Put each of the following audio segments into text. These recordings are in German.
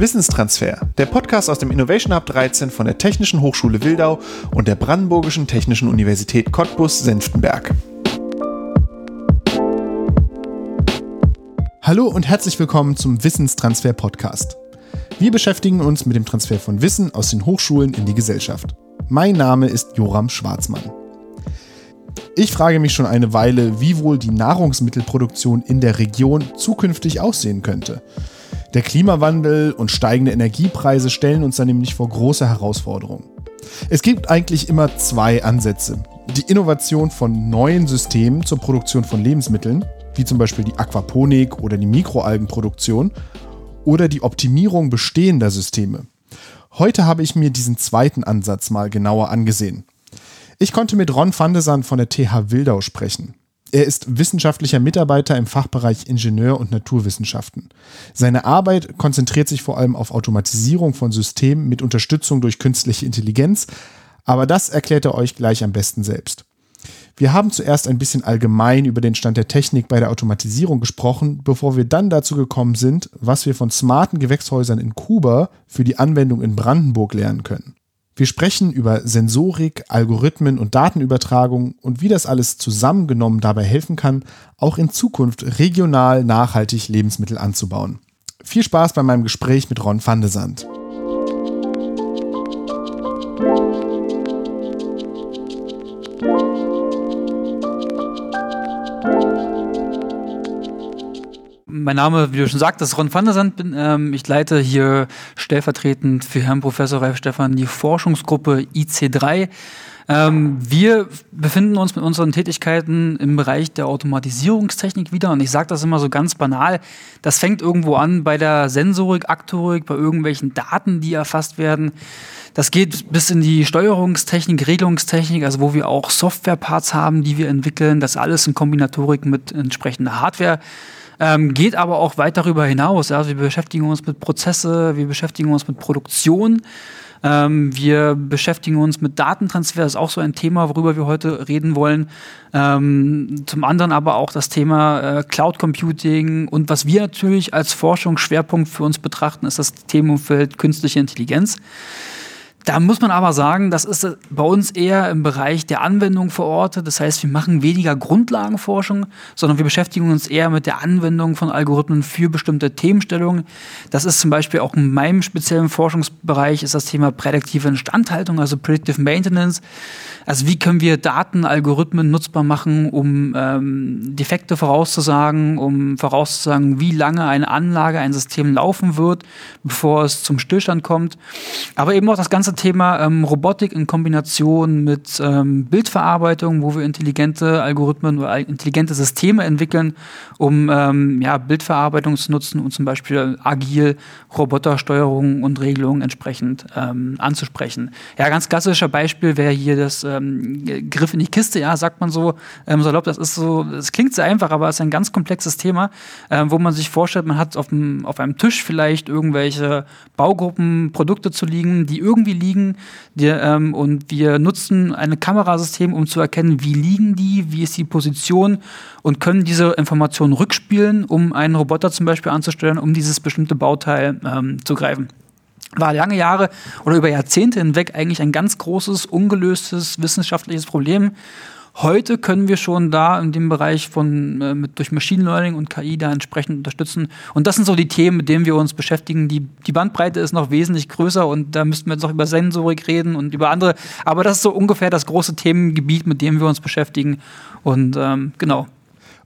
Wissenstransfer, der Podcast aus dem Innovation Hub 13 von der Technischen Hochschule Wildau und der Brandenburgischen Technischen Universität Cottbus-Senftenberg. Hallo und herzlich willkommen zum Wissenstransfer Podcast. Wir beschäftigen uns mit dem Transfer von Wissen aus den Hochschulen in die Gesellschaft. Mein Name ist Joram Schwarzmann. Ich frage mich schon eine Weile, wie wohl die Nahrungsmittelproduktion in der Region zukünftig aussehen könnte. Der Klimawandel und steigende Energiepreise stellen uns da nämlich vor große Herausforderungen. Es gibt eigentlich immer zwei Ansätze. Die Innovation von neuen Systemen zur Produktion von Lebensmitteln, wie zum Beispiel die Aquaponik oder die Mikroalgenproduktion, oder die Optimierung bestehender Systeme. Heute habe ich mir diesen zweiten Ansatz mal genauer angesehen. Ich konnte mit Ron van de Sand von der TH Wildau sprechen. Er ist wissenschaftlicher Mitarbeiter im Fachbereich Ingenieur- und Naturwissenschaften. Seine Arbeit konzentriert sich vor allem auf Automatisierung von Systemen mit Unterstützung durch künstliche Intelligenz, aber das erklärt er euch gleich am besten selbst. Wir haben zuerst ein bisschen allgemein über den Stand der Technik bei der Automatisierung gesprochen, bevor wir dann dazu gekommen sind, was wir von smarten Gewächshäusern in Kuba für die Anwendung in Brandenburg lernen können. Wir sprechen über Sensorik, Algorithmen und Datenübertragung und wie das alles zusammengenommen dabei helfen kann, auch in Zukunft regional nachhaltig Lebensmittel anzubauen. Viel Spaß bei meinem Gespräch mit Ron van Mein Name, wie du schon sagtest, ist Ron van der Sand. Bin, ähm, ich leite hier stellvertretend für Herrn Professor Ralf Stefan die Forschungsgruppe IC3. Ähm, wir befinden uns mit unseren Tätigkeiten im Bereich der Automatisierungstechnik wieder. Und ich sage das immer so ganz banal. Das fängt irgendwo an bei der Sensorik, Aktorik, bei irgendwelchen Daten, die erfasst werden. Das geht bis in die Steuerungstechnik, Regelungstechnik, also wo wir auch Softwareparts haben, die wir entwickeln. Das alles in Kombinatorik mit entsprechender Hardware ähm, geht aber auch weit darüber hinaus. Also wir beschäftigen uns mit Prozesse, wir beschäftigen uns mit Produktion. Ähm, wir beschäftigen uns mit Datentransfer, das ist auch so ein Thema, worüber wir heute reden wollen. Ähm, zum anderen aber auch das Thema äh, Cloud Computing und was wir natürlich als Forschungsschwerpunkt für uns betrachten, ist das Themenumfeld künstliche Intelligenz. Da muss man aber sagen, das ist bei uns eher im Bereich der Anwendung verortet. Das heißt, wir machen weniger Grundlagenforschung, sondern wir beschäftigen uns eher mit der Anwendung von Algorithmen für bestimmte Themenstellungen. Das ist zum Beispiel auch in meinem speziellen Forschungsbereich ist das Thema prädiktive Instandhaltung, also Predictive Maintenance. Also wie können wir Daten, Algorithmen nutzbar machen, um ähm, Defekte vorauszusagen, um vorauszusagen, wie lange eine Anlage, ein System laufen wird, bevor es zum Stillstand kommt. Aber eben auch das ganze Thema ähm, Robotik in Kombination mit ähm, Bildverarbeitung, wo wir intelligente Algorithmen oder intelligente Systeme entwickeln, um ähm, ja, Bildverarbeitung zu nutzen und zum Beispiel agil Robotersteuerung und Regelungen entsprechend ähm, anzusprechen. Ja, ganz klassischer Beispiel wäre hier das ähm, Griff in die Kiste, ja, sagt man so ähm, salopp. Das ist so, es klingt sehr einfach, aber es ist ein ganz komplexes Thema, wo man sich vorstellt, man hat auf, auf einem Tisch vielleicht irgendwelche Baugruppen, Produkte zu liegen, die irgendwie liegen. Die, ähm, und wir nutzen ein Kamerasystem, um zu erkennen, wie liegen die, wie ist die Position und können diese Informationen rückspielen, um einen Roboter zum Beispiel anzusteuern, um dieses bestimmte Bauteil ähm, zu greifen war lange Jahre oder über Jahrzehnte hinweg eigentlich ein ganz großes, ungelöstes wissenschaftliches Problem. Heute können wir schon da in dem Bereich von äh, mit, durch Machine Learning und KI da entsprechend unterstützen. Und das sind so die Themen, mit denen wir uns beschäftigen. Die, die Bandbreite ist noch wesentlich größer und da müssten wir jetzt noch über Sensorik reden und über andere. Aber das ist so ungefähr das große Themengebiet, mit dem wir uns beschäftigen. Und ähm, genau,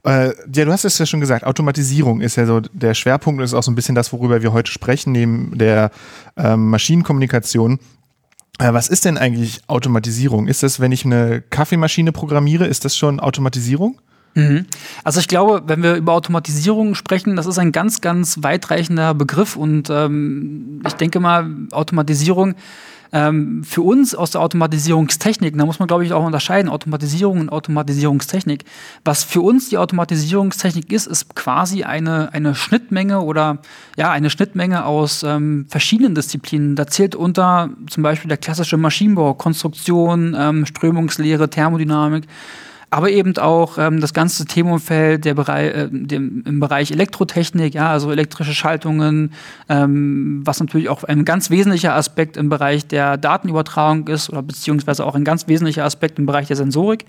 äh, ja, du hast es ja schon gesagt, Automatisierung ist ja so der Schwerpunkt und ist auch so ein bisschen das, worüber wir heute sprechen, neben der ähm, Maschinenkommunikation. Äh, was ist denn eigentlich Automatisierung? Ist das, wenn ich eine Kaffeemaschine programmiere, ist das schon Automatisierung? Mhm. Also ich glaube, wenn wir über Automatisierung sprechen, das ist ein ganz, ganz weitreichender Begriff und ähm, ich denke mal, Automatisierung ähm, für uns aus der Automatisierungstechnik, da muss man, glaube ich, auch unterscheiden, Automatisierung und Automatisierungstechnik. Was für uns die Automatisierungstechnik ist, ist quasi eine, eine Schnittmenge oder ja, eine Schnittmenge aus ähm, verschiedenen Disziplinen. Da zählt unter zum Beispiel der klassische Maschinenbau, Konstruktion, ähm, Strömungslehre, Thermodynamik. Aber eben auch ähm, das ganze Themenumfeld der Bereich, äh, dem, im Bereich Elektrotechnik, ja, also elektrische Schaltungen, ähm, was natürlich auch ein ganz wesentlicher Aspekt im Bereich der Datenübertragung ist oder beziehungsweise auch ein ganz wesentlicher Aspekt im Bereich der Sensorik.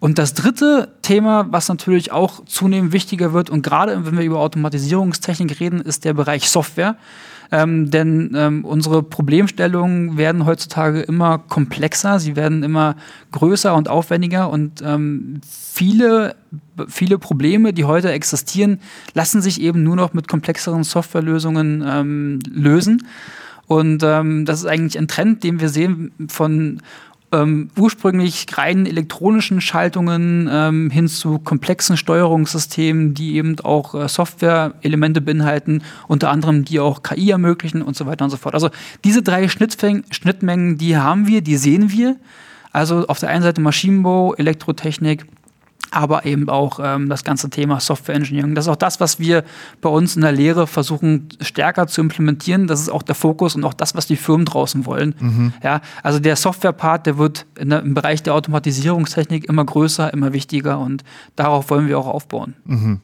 Und das dritte Thema, was natürlich auch zunehmend wichtiger wird und gerade wenn wir über Automatisierungstechnik reden, ist der Bereich Software. Ähm, denn ähm, unsere Problemstellungen werden heutzutage immer komplexer, sie werden immer größer und aufwendiger und ähm, viele, viele Probleme, die heute existieren, lassen sich eben nur noch mit komplexeren Softwarelösungen ähm, lösen. Und ähm, das ist eigentlich ein Trend, den wir sehen von ähm, ursprünglich rein elektronischen Schaltungen ähm, hin zu komplexen Steuerungssystemen, die eben auch äh, Software-Elemente beinhalten, unter anderem die auch KI ermöglichen und so weiter und so fort. Also diese drei Schnittmengen, die haben wir, die sehen wir. Also auf der einen Seite Maschinenbau, Elektrotechnik, aber eben auch ähm, das ganze Thema Software Engineering. Das ist auch das, was wir bei uns in der Lehre versuchen stärker zu implementieren. Das ist auch der Fokus und auch das, was die Firmen draußen wollen. Mhm. Ja, also der Software-Part, der wird der, im Bereich der Automatisierungstechnik immer größer, immer wichtiger und darauf wollen wir auch aufbauen. Mhm.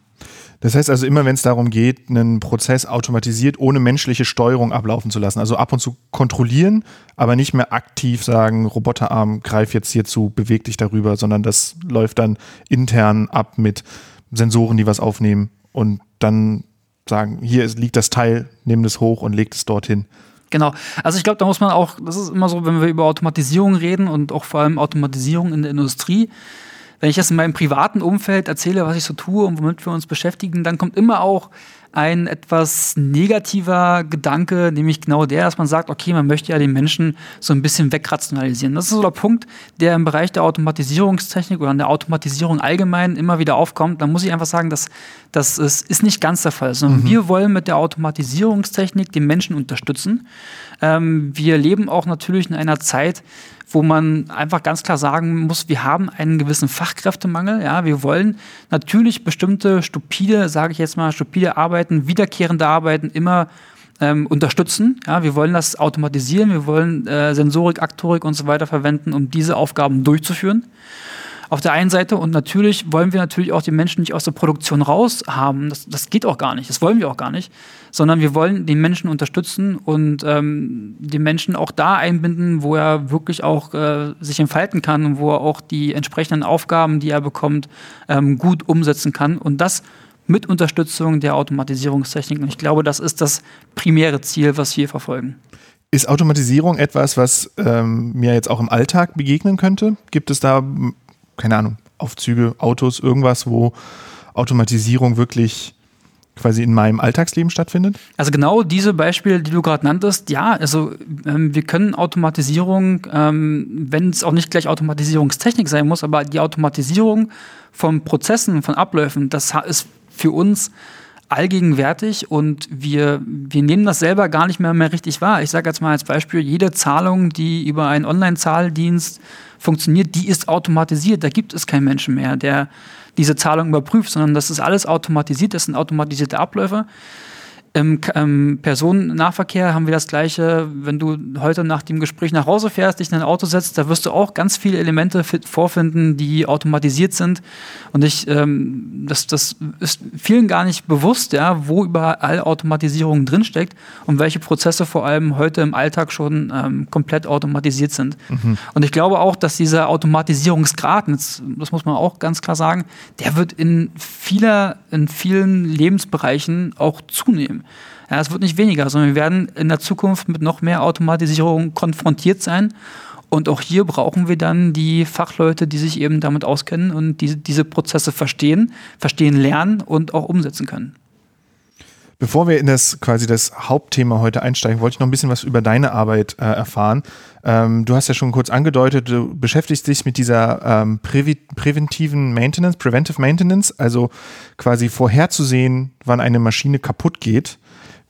Das heißt also immer, wenn es darum geht, einen Prozess automatisiert ohne menschliche Steuerung ablaufen zu lassen, also ab und zu kontrollieren, aber nicht mehr aktiv sagen, Roboterarm, greif jetzt hier zu, beweg dich darüber, sondern das läuft dann intern ab mit Sensoren, die was aufnehmen und dann sagen, hier liegt das Teil, nimm das hoch und leg es dorthin. Genau. Also ich glaube, da muss man auch, das ist immer so, wenn wir über Automatisierung reden und auch vor allem Automatisierung in der Industrie, wenn ich das in meinem privaten Umfeld erzähle, was ich so tue und womit wir uns beschäftigen, dann kommt immer auch ein etwas negativer Gedanke, nämlich genau der, dass man sagt, okay, man möchte ja den Menschen so ein bisschen wegrationalisieren. Das ist so der Punkt, der im Bereich der Automatisierungstechnik oder in der Automatisierung allgemein immer wieder aufkommt. Da muss ich einfach sagen, dass das ist, ist nicht ganz der Fall, sondern mhm. wir wollen mit der Automatisierungstechnik den Menschen unterstützen. Ähm, wir leben auch natürlich in einer Zeit, wo man einfach ganz klar sagen muss, wir haben einen gewissen Fachkräftemangel. Ja, wir wollen natürlich bestimmte stupide, sage ich jetzt mal, stupide Arbeiten, wiederkehrende Arbeiten immer ähm, unterstützen. Ja, wir wollen das automatisieren, wir wollen äh, Sensorik, Aktorik und so weiter verwenden, um diese Aufgaben durchzuführen auf der einen Seite und natürlich wollen wir natürlich auch die Menschen nicht aus der Produktion raus haben. Das, das geht auch gar nicht, das wollen wir auch gar nicht, sondern wir wollen den Menschen unterstützen und ähm, den Menschen auch da einbinden, wo er wirklich auch äh, sich entfalten kann und wo er auch die entsprechenden Aufgaben, die er bekommt, ähm, gut umsetzen kann und das mit Unterstützung der Automatisierungstechnik. Und ich glaube, das ist das primäre Ziel, was wir verfolgen. Ist Automatisierung etwas, was ähm, mir jetzt auch im Alltag begegnen könnte? Gibt es da keine Ahnung, Aufzüge, Autos, irgendwas, wo Automatisierung wirklich quasi in meinem Alltagsleben stattfindet? Also genau diese Beispiele, die du gerade nanntest, ja, also ähm, wir können Automatisierung, ähm, wenn es auch nicht gleich Automatisierungstechnik sein muss, aber die Automatisierung von Prozessen, von Abläufen, das ist für uns allgegenwärtig und wir, wir nehmen das selber gar nicht mehr, mehr richtig wahr. Ich sage jetzt mal als Beispiel, jede Zahlung, die über einen Online-Zahldienst funktioniert, die ist automatisiert. Da gibt es keinen Menschen mehr, der diese Zahlung überprüft, sondern das ist alles automatisiert, das sind automatisierte Abläufe. Im ähm, Personennahverkehr haben wir das Gleiche. Wenn du heute nach dem Gespräch nach Hause fährst, dich in ein Auto setzt, da wirst du auch ganz viele Elemente vorfinden, die automatisiert sind. Und ich, ähm, das, das ist vielen gar nicht bewusst, ja, wo überall Automatisierung drinsteckt und welche Prozesse vor allem heute im Alltag schon ähm, komplett automatisiert sind. Mhm. Und ich glaube auch, dass dieser Automatisierungsgrad, das muss man auch ganz klar sagen, der wird in vieler, in vielen Lebensbereichen auch zunehmen. Ja, es wird nicht weniger, sondern wir werden in der Zukunft mit noch mehr Automatisierung konfrontiert sein. Und auch hier brauchen wir dann die Fachleute, die sich eben damit auskennen und die, diese Prozesse verstehen, verstehen lernen und auch umsetzen können. Bevor wir in das quasi das Hauptthema heute einsteigen, wollte ich noch ein bisschen was über deine Arbeit äh, erfahren. Ähm, du hast ja schon kurz angedeutet, du beschäftigst dich mit dieser ähm, präventiven Maintenance, Preventive Maintenance, also quasi vorherzusehen, wann eine Maschine kaputt geht.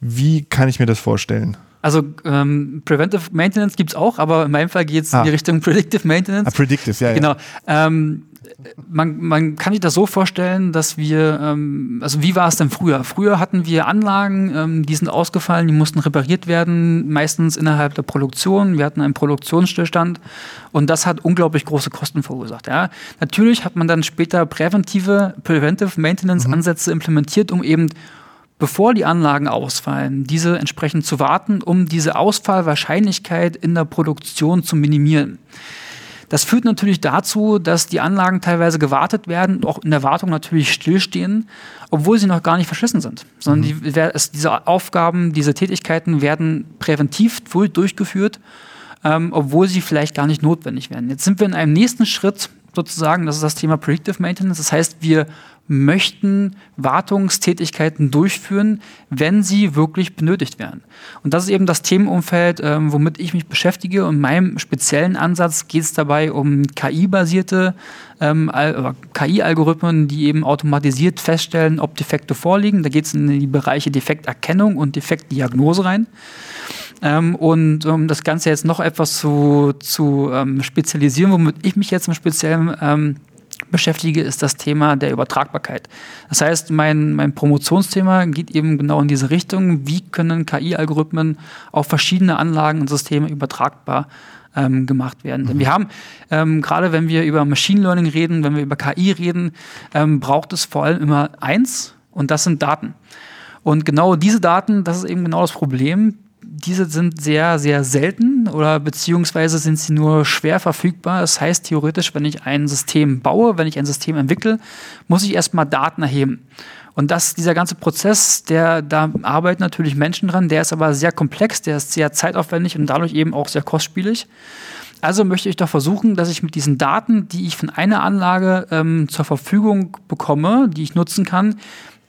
Wie kann ich mir das vorstellen? Also ähm, Preventive Maintenance gibt es auch, aber in meinem Fall geht es ah. in die Richtung Predictive Maintenance. Ah, predictive, ja. Genau. Ähm, man, man kann sich das so vorstellen, dass wir, ähm, also wie war es denn früher? Früher hatten wir Anlagen, ähm, die sind ausgefallen, die mussten repariert werden, meistens innerhalb der Produktion. Wir hatten einen Produktionsstillstand und das hat unglaublich große Kosten verursacht. Ja. Natürlich hat man dann später präventive, Preventive Maintenance Ansätze mhm. implementiert, um eben bevor die Anlagen ausfallen, diese entsprechend zu warten, um diese Ausfallwahrscheinlichkeit in der Produktion zu minimieren. Das führt natürlich dazu, dass die Anlagen teilweise gewartet werden und auch in der Wartung natürlich stillstehen, obwohl sie noch gar nicht verschlissen sind. Sondern mhm. die, es, diese Aufgaben, diese Tätigkeiten werden präventiv durchgeführt, ähm, obwohl sie vielleicht gar nicht notwendig werden. Jetzt sind wir in einem nächsten Schritt sozusagen, das ist das Thema Predictive Maintenance. Das heißt, wir möchten Wartungstätigkeiten durchführen, wenn sie wirklich benötigt werden. Und das ist eben das Themenumfeld, ähm, womit ich mich beschäftige. Und in meinem speziellen Ansatz geht es dabei um KI-basierte ähm, KI-Algorithmen, die eben automatisiert feststellen, ob Defekte vorliegen. Da geht es in die Bereiche Defekterkennung und Defektdiagnose rein. Ähm, und um das Ganze jetzt noch etwas zu, zu ähm, spezialisieren, womit ich mich jetzt im Speziellen ähm, beschäftige, ist das Thema der Übertragbarkeit. Das heißt, mein, mein Promotionsthema geht eben genau in diese Richtung. Wie können KI-Algorithmen auf verschiedene Anlagen und Systeme übertragbar ähm, gemacht werden? Mhm. Denn wir haben, ähm, gerade wenn wir über Machine Learning reden, wenn wir über KI reden, ähm, braucht es vor allem immer eins und das sind Daten. Und genau diese Daten, das ist eben genau das Problem diese sind sehr, sehr selten oder beziehungsweise sind sie nur schwer verfügbar. Das heißt, theoretisch, wenn ich ein System baue, wenn ich ein System entwickle, muss ich erstmal Daten erheben. Und das, dieser ganze Prozess, der, da arbeiten natürlich Menschen dran, der ist aber sehr komplex, der ist sehr zeitaufwendig und dadurch eben auch sehr kostspielig. Also möchte ich doch versuchen, dass ich mit diesen Daten, die ich von einer Anlage ähm, zur Verfügung bekomme, die ich nutzen kann,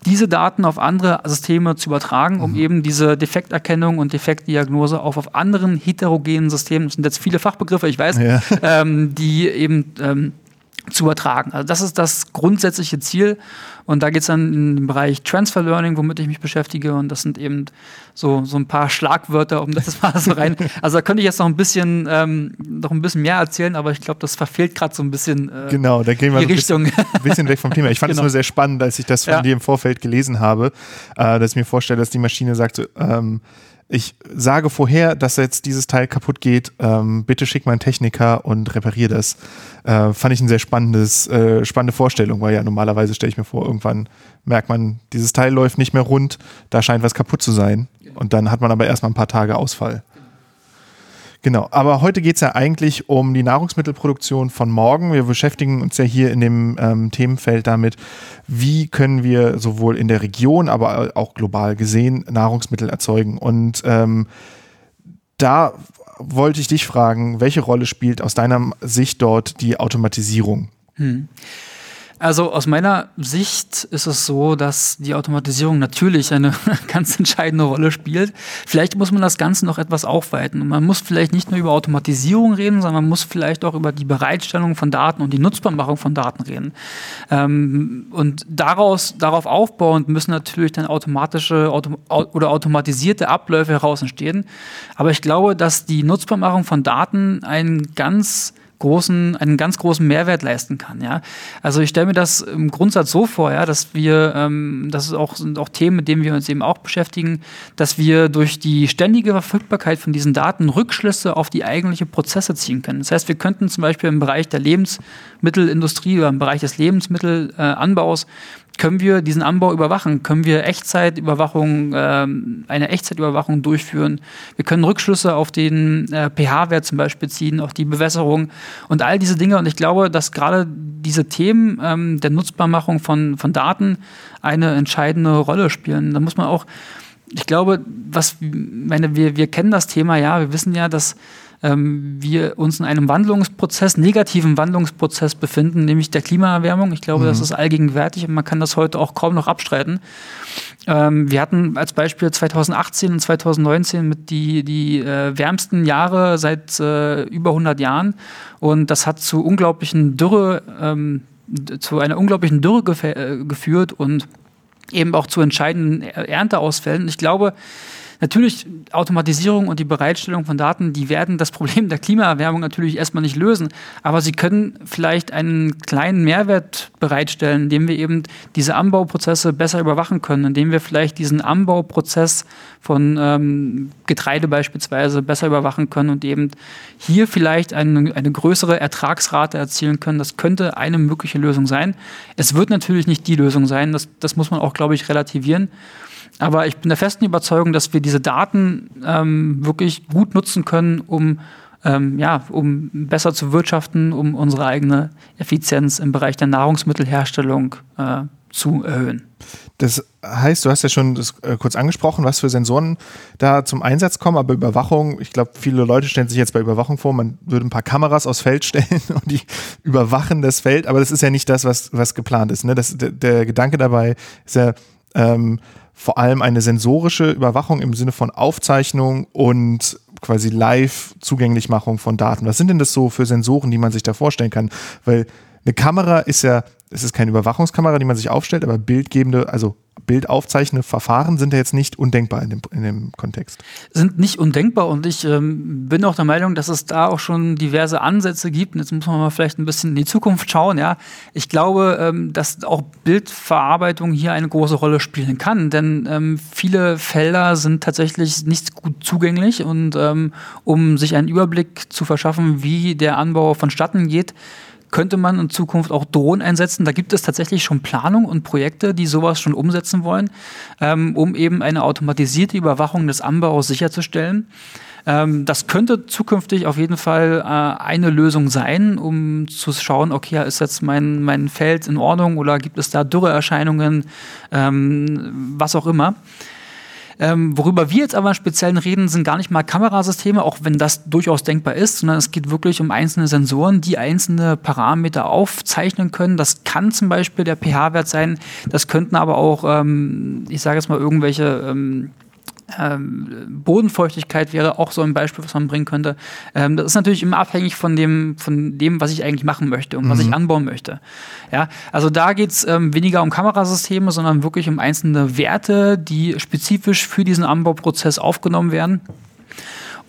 diese Daten auf andere Systeme zu übertragen, um mhm. eben diese Defekterkennung und Defektdiagnose auch auf anderen heterogenen Systemen, das sind jetzt viele Fachbegriffe, ich weiß, ja. ähm, die eben ähm, zu übertragen. Also das ist das grundsätzliche Ziel. Und da geht es dann in den Bereich Transfer Learning, womit ich mich beschäftige. Und das sind eben so, so ein paar Schlagwörter, um das mal so rein. Also da könnte ich jetzt noch ein bisschen, ähm, noch ein bisschen mehr erzählen, aber ich glaube, das verfehlt gerade so ein bisschen äh, genau, da gehen wir die Richtung. Ein bisschen weg vom Thema. Ich fand es genau. nur sehr spannend, als ich das von ja. dir im Vorfeld gelesen habe, äh, dass ich mir vorstelle, dass die Maschine sagt, so, ähm, ich sage vorher, dass jetzt dieses Teil kaputt geht, ähm, bitte schick mal einen Techniker und repariere das. Äh, fand ich ein sehr spannendes, äh, spannende Vorstellung, weil ja normalerweise stelle ich mir vor, irgendwann merkt man, dieses Teil läuft nicht mehr rund, da scheint was kaputt zu sein. Und dann hat man aber erstmal ein paar Tage Ausfall. Genau, aber heute geht es ja eigentlich um die Nahrungsmittelproduktion von morgen. Wir beschäftigen uns ja hier in dem ähm, Themenfeld damit, wie können wir sowohl in der Region, aber auch global gesehen Nahrungsmittel erzeugen. Und ähm, da wollte ich dich fragen, welche Rolle spielt aus deiner Sicht dort die Automatisierung? Hm. Also aus meiner Sicht ist es so, dass die Automatisierung natürlich eine ganz entscheidende Rolle spielt. Vielleicht muss man das Ganze noch etwas aufweiten. Man muss vielleicht nicht nur über Automatisierung reden, sondern man muss vielleicht auch über die Bereitstellung von Daten und die Nutzbarmachung von Daten reden. Ähm, und daraus, darauf aufbauend müssen natürlich dann automatische Auto oder automatisierte Abläufe heraus entstehen. Aber ich glaube, dass die Nutzbarmachung von Daten ein ganz großen, einen ganz großen Mehrwert leisten kann. Ja? Also ich stelle mir das im Grundsatz so vor, ja, dass wir, ähm, das ist auch, sind auch Themen, mit denen wir uns eben auch beschäftigen, dass wir durch die ständige Verfügbarkeit von diesen Daten Rückschlüsse auf die eigentliche Prozesse ziehen können. Das heißt, wir könnten zum Beispiel im Bereich der Lebensmittelindustrie oder im Bereich des Lebensmittelanbaus können wir diesen Anbau überwachen? Können wir Echtzeitüberwachung, äh, eine Echtzeitüberwachung durchführen? Wir können Rückschlüsse auf den äh, pH-Wert zum Beispiel ziehen, auch die Bewässerung und all diese Dinge. Und ich glaube, dass gerade diese Themen ähm, der Nutzbarmachung von, von Daten eine entscheidende Rolle spielen. Da muss man auch, ich glaube, was, meine, wir, wir kennen das Thema ja, wir wissen ja, dass ähm, wir uns in einem Wandlungsprozess, negativen Wandlungsprozess befinden, nämlich der Klimaerwärmung. Ich glaube, mhm. das ist allgegenwärtig und man kann das heute auch kaum noch abstreiten. Ähm, wir hatten als Beispiel 2018 und 2019 mit die, die äh, wärmsten Jahre seit äh, über 100 Jahren und das hat zu unglaublichen Dürre, ähm, zu einer unglaublichen Dürre gef äh, geführt und eben auch zu entscheidenden Ernteausfällen. Ich glaube, natürlich Automatisierung und die Bereitstellung von Daten, die werden das Problem der Klimaerwärmung natürlich erstmal nicht lösen, aber sie können vielleicht einen kleinen Mehrwert bereitstellen, indem wir eben diese Anbauprozesse besser überwachen können, indem wir vielleicht diesen Anbauprozess von ähm, Getreide beispielsweise besser überwachen können und eben hier vielleicht eine, eine größere Ertragsrate erzielen können. Das könnte eine mögliche Lösung sein. Es wird natürlich nicht die Lösung sein, das, das muss man auch, glaube ich, relativieren. Aber ich bin der festen Überzeugung, dass wir diese Daten ähm, wirklich gut nutzen können, um, ähm, ja, um besser zu wirtschaften, um unsere eigene Effizienz im Bereich der Nahrungsmittelherstellung äh, zu erhöhen. Das heißt, du hast ja schon das, äh, kurz angesprochen, was für Sensoren da zum Einsatz kommen, aber Überwachung, ich glaube, viele Leute stellen sich jetzt bei Überwachung vor, man würde ein paar Kameras aufs Feld stellen und die überwachen das Feld, aber das ist ja nicht das, was, was geplant ist. Ne? Das, der, der Gedanke dabei ist ja ähm, vor allem eine sensorische Überwachung im Sinne von Aufzeichnung und quasi Live-Zugänglichmachung von Daten. Was sind denn das so für Sensoren, die man sich da vorstellen kann? Weil eine Kamera ist ja es ist keine Überwachungskamera, die man sich aufstellt, aber bildgebende, also bildaufzeichnende Verfahren sind ja jetzt nicht undenkbar in dem, in dem Kontext. Sind nicht undenkbar und ich ähm, bin auch der Meinung, dass es da auch schon diverse Ansätze gibt. Und jetzt muss man mal vielleicht ein bisschen in die Zukunft schauen. Ja, ich glaube, ähm, dass auch Bildverarbeitung hier eine große Rolle spielen kann, denn ähm, viele Felder sind tatsächlich nicht gut zugänglich und ähm, um sich einen Überblick zu verschaffen, wie der Anbau vonstatten geht, könnte man in Zukunft auch Drohnen einsetzen. Da gibt es tatsächlich schon Planung und Projekte, die sowas schon umsetzen wollen, ähm, um eben eine automatisierte Überwachung des Anbaus sicherzustellen. Ähm, das könnte zukünftig auf jeden Fall äh, eine Lösung sein, um zu schauen, okay, ist jetzt mein, mein Feld in Ordnung oder gibt es da Dürreerscheinungen, ähm, was auch immer. Ähm, worüber wir jetzt aber speziell reden, sind gar nicht mal Kamerasysteme, auch wenn das durchaus denkbar ist, sondern es geht wirklich um einzelne Sensoren, die einzelne Parameter aufzeichnen können. Das kann zum Beispiel der pH-Wert sein, das könnten aber auch, ähm, ich sage jetzt mal, irgendwelche ähm, ähm, Bodenfeuchtigkeit wäre auch so ein Beispiel, was man bringen könnte. Ähm, das ist natürlich immer abhängig von dem, von dem, was ich eigentlich machen möchte und mhm. was ich mhm. anbauen möchte. Ja, also da geht es ähm, weniger um Kamerasysteme, sondern wirklich um einzelne Werte, die spezifisch für diesen Anbauprozess aufgenommen werden.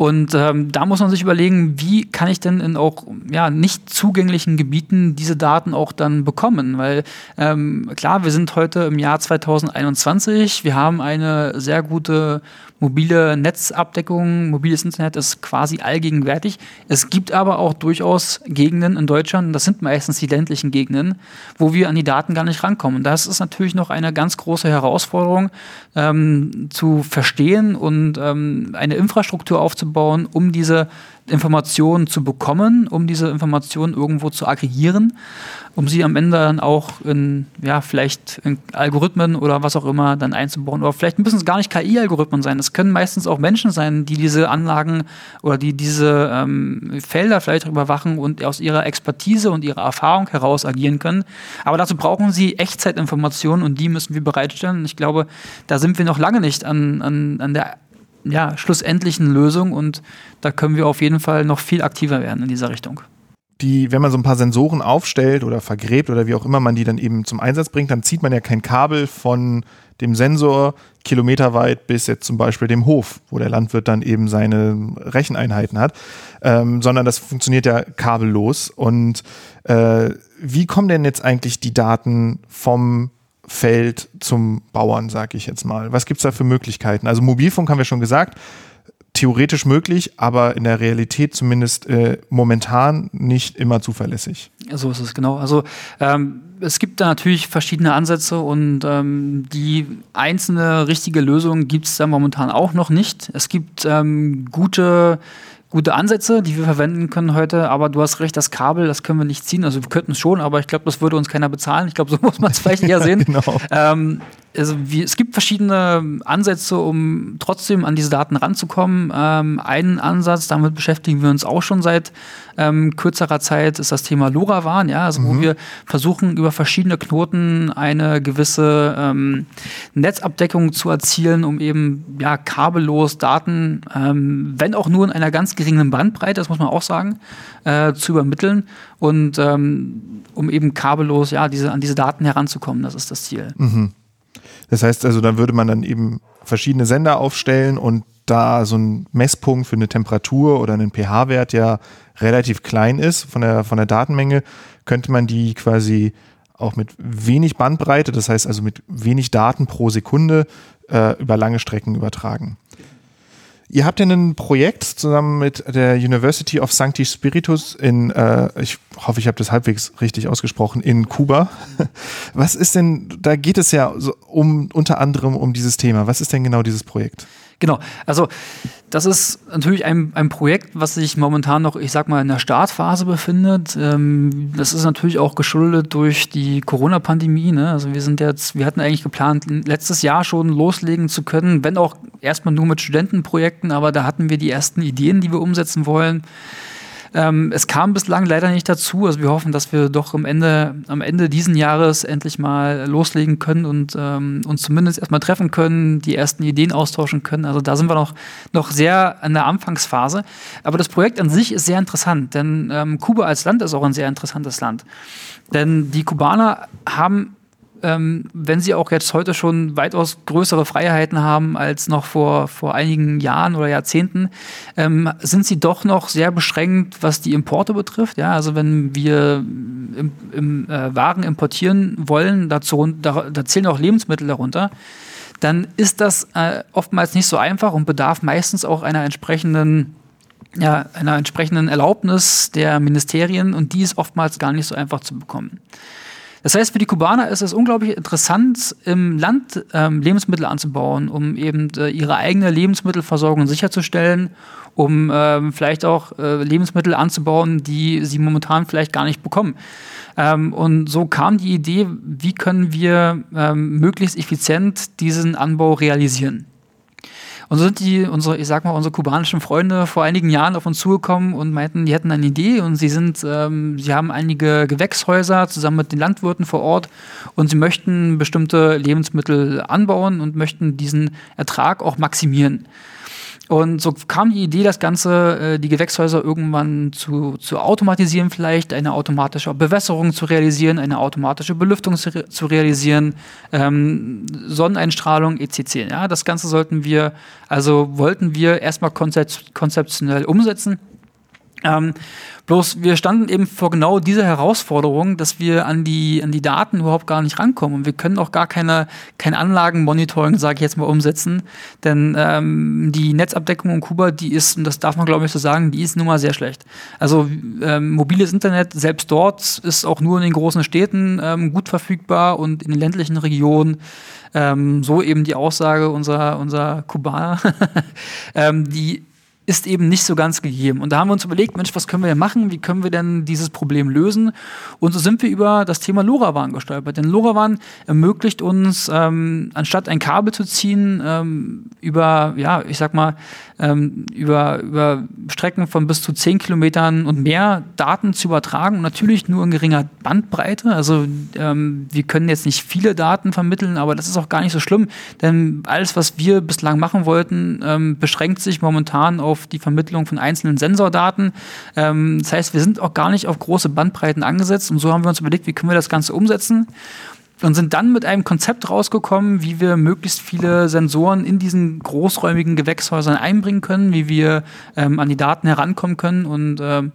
Und ähm, da muss man sich überlegen, wie kann ich denn in auch ja, nicht zugänglichen Gebieten diese Daten auch dann bekommen? Weil ähm, klar, wir sind heute im Jahr 2021, wir haben eine sehr gute mobile Netzabdeckung, mobiles Internet ist quasi allgegenwärtig. Es gibt aber auch durchaus Gegenden in Deutschland, das sind meistens die ländlichen Gegenden, wo wir an die Daten gar nicht rankommen. Das ist natürlich noch eine ganz große Herausforderung ähm, zu verstehen und ähm, eine Infrastruktur aufzubauen, um diese Informationen zu bekommen, um diese Informationen irgendwo zu aggregieren, um sie am Ende dann auch in, ja, vielleicht in Algorithmen oder was auch immer dann einzubauen. Oder vielleicht müssen es gar nicht KI-Algorithmen sein. Es können meistens auch Menschen sein, die diese Anlagen oder die diese ähm, Felder vielleicht überwachen und aus ihrer Expertise und ihrer Erfahrung heraus agieren können. Aber dazu brauchen sie Echtzeitinformationen und die müssen wir bereitstellen. Ich glaube, da sind wir noch lange nicht an, an, an der ja, schlussendlichen Lösung und da können wir auf jeden Fall noch viel aktiver werden in dieser Richtung. Die, wenn man so ein paar Sensoren aufstellt oder vergräbt oder wie auch immer man die dann eben zum Einsatz bringt, dann zieht man ja kein Kabel von dem Sensor kilometerweit bis jetzt zum Beispiel dem Hof, wo der Landwirt dann eben seine Recheneinheiten hat, ähm, sondern das funktioniert ja kabellos. Und äh, wie kommen denn jetzt eigentlich die Daten vom Feld zum Bauern, sage ich jetzt mal. Was gibt es da für Möglichkeiten? Also Mobilfunk haben wir schon gesagt, theoretisch möglich, aber in der Realität zumindest äh, momentan nicht immer zuverlässig. So ist es genau. Also ähm, es gibt da natürlich verschiedene Ansätze und ähm, die einzelne richtige Lösung gibt es da momentan auch noch nicht. Es gibt ähm, gute gute Ansätze, die wir verwenden können heute, aber du hast recht, das Kabel, das können wir nicht ziehen. Also wir könnten es schon, aber ich glaube, das würde uns keiner bezahlen. Ich glaube, so muss man es vielleicht eher sehen. genau. ähm, also wie, es gibt verschiedene Ansätze, um trotzdem an diese Daten ranzukommen. Ähm, einen Ansatz, damit beschäftigen wir uns auch schon seit ähm, kürzerer Zeit, ist das Thema LoRaWAN, ja, also mhm. wo wir versuchen, über verschiedene Knoten eine gewisse ähm, Netzabdeckung zu erzielen, um eben ja kabellos Daten, ähm, wenn auch nur in einer ganz geringen Bandbreite, das muss man auch sagen, äh, zu übermitteln und ähm, um eben kabellos ja diese, an diese Daten heranzukommen. Das ist das Ziel. Mhm. Das heißt also, dann würde man dann eben verschiedene Sender aufstellen und da so ein Messpunkt für eine Temperatur oder einen pH-Wert ja relativ klein ist von der, von der Datenmenge, könnte man die quasi auch mit wenig Bandbreite, das heißt also mit wenig Daten pro Sekunde äh, über lange Strecken übertragen. Ihr habt ja ein Projekt zusammen mit der University of Sancti Spiritus in, äh, ich hoffe, ich habe das halbwegs richtig ausgesprochen, in Kuba. Was ist denn, da geht es ja so um unter anderem um dieses Thema. Was ist denn genau dieses Projekt? Genau, also das ist natürlich ein, ein Projekt, was sich momentan noch, ich sag mal, in der Startphase befindet. Ähm, das ist natürlich auch geschuldet durch die Corona-Pandemie. Ne? Also wir sind jetzt, wir hatten eigentlich geplant, letztes Jahr schon loslegen zu können, wenn auch erstmal nur mit Studentenprojekten, aber da hatten wir die ersten Ideen, die wir umsetzen wollen. Ähm, es kam bislang leider nicht dazu. Also wir hoffen, dass wir doch am Ende, am Ende diesen Jahres endlich mal loslegen können und ähm, uns zumindest erstmal treffen können, die ersten Ideen austauschen können. Also da sind wir noch, noch sehr an der Anfangsphase. Aber das Projekt an sich ist sehr interessant, denn ähm, Kuba als Land ist auch ein sehr interessantes Land. Denn die Kubaner haben ähm, wenn sie auch jetzt heute schon weitaus größere Freiheiten haben als noch vor, vor einigen Jahren oder Jahrzehnten, ähm, sind sie doch noch sehr beschränkt, was die Importe betrifft. Ja, also wenn wir im, im äh, Waren importieren wollen, dazu, da, da zählen auch Lebensmittel darunter, dann ist das äh, oftmals nicht so einfach und bedarf meistens auch einer entsprechenden ja, einer entsprechenden Erlaubnis der Ministerien und die ist oftmals gar nicht so einfach zu bekommen. Das heißt, für die Kubaner ist es unglaublich interessant, im Land ähm, Lebensmittel anzubauen, um eben äh, ihre eigene Lebensmittelversorgung sicherzustellen, um ähm, vielleicht auch äh, Lebensmittel anzubauen, die sie momentan vielleicht gar nicht bekommen. Ähm, und so kam die Idee, wie können wir ähm, möglichst effizient diesen Anbau realisieren. Und so sind die, unsere, ich sag mal, unsere kubanischen Freunde vor einigen Jahren auf uns zugekommen und meinten, die hätten eine Idee und sie sind, ähm, sie haben einige Gewächshäuser zusammen mit den Landwirten vor Ort und sie möchten bestimmte Lebensmittel anbauen und möchten diesen Ertrag auch maximieren. Und so kam die Idee, das Ganze, äh, die Gewächshäuser irgendwann zu, zu automatisieren, vielleicht eine automatische Bewässerung zu realisieren, eine automatische Belüftung zu, zu realisieren, ähm, Sonneneinstrahlung etc. Ja, das Ganze sollten wir, also wollten wir erstmal konzept, konzeptionell umsetzen. Ähm, bloß wir standen eben vor genau dieser Herausforderung, dass wir an die, an die Daten überhaupt gar nicht rankommen. Und wir können auch gar keine, kein Anlagenmonitoring, sage ich jetzt mal, umsetzen. Denn ähm, die Netzabdeckung in Kuba, die ist, und das darf man glaube ich so sagen, die ist nun mal sehr schlecht. Also ähm, mobiles Internet, selbst dort, ist auch nur in den großen Städten ähm, gut verfügbar und in den ländlichen Regionen ähm, so eben die Aussage unserer, unserer Kubaner, ähm, die ist eben nicht so ganz gegeben. Und da haben wir uns überlegt, Mensch, was können wir denn machen? Wie können wir denn dieses Problem lösen? Und so sind wir über das Thema LoRaWAN gestolpert. Denn LoRaWAN ermöglicht uns, ähm, anstatt ein Kabel zu ziehen, ähm, über, ja, ich sag mal, ähm, über, über Strecken von bis zu 10 Kilometern und mehr Daten zu übertragen und natürlich nur in geringer Bandbreite. Also ähm, wir können jetzt nicht viele Daten vermitteln, aber das ist auch gar nicht so schlimm, denn alles, was wir bislang machen wollten, ähm, beschränkt sich momentan auf die Vermittlung von einzelnen Sensordaten. Ähm, das heißt, wir sind auch gar nicht auf große Bandbreiten angesetzt und so haben wir uns überlegt, wie können wir das Ganze umsetzen und sind dann mit einem Konzept rausgekommen, wie wir möglichst viele Sensoren in diesen großräumigen Gewächshäusern einbringen können, wie wir ähm, an die Daten herankommen können und ähm,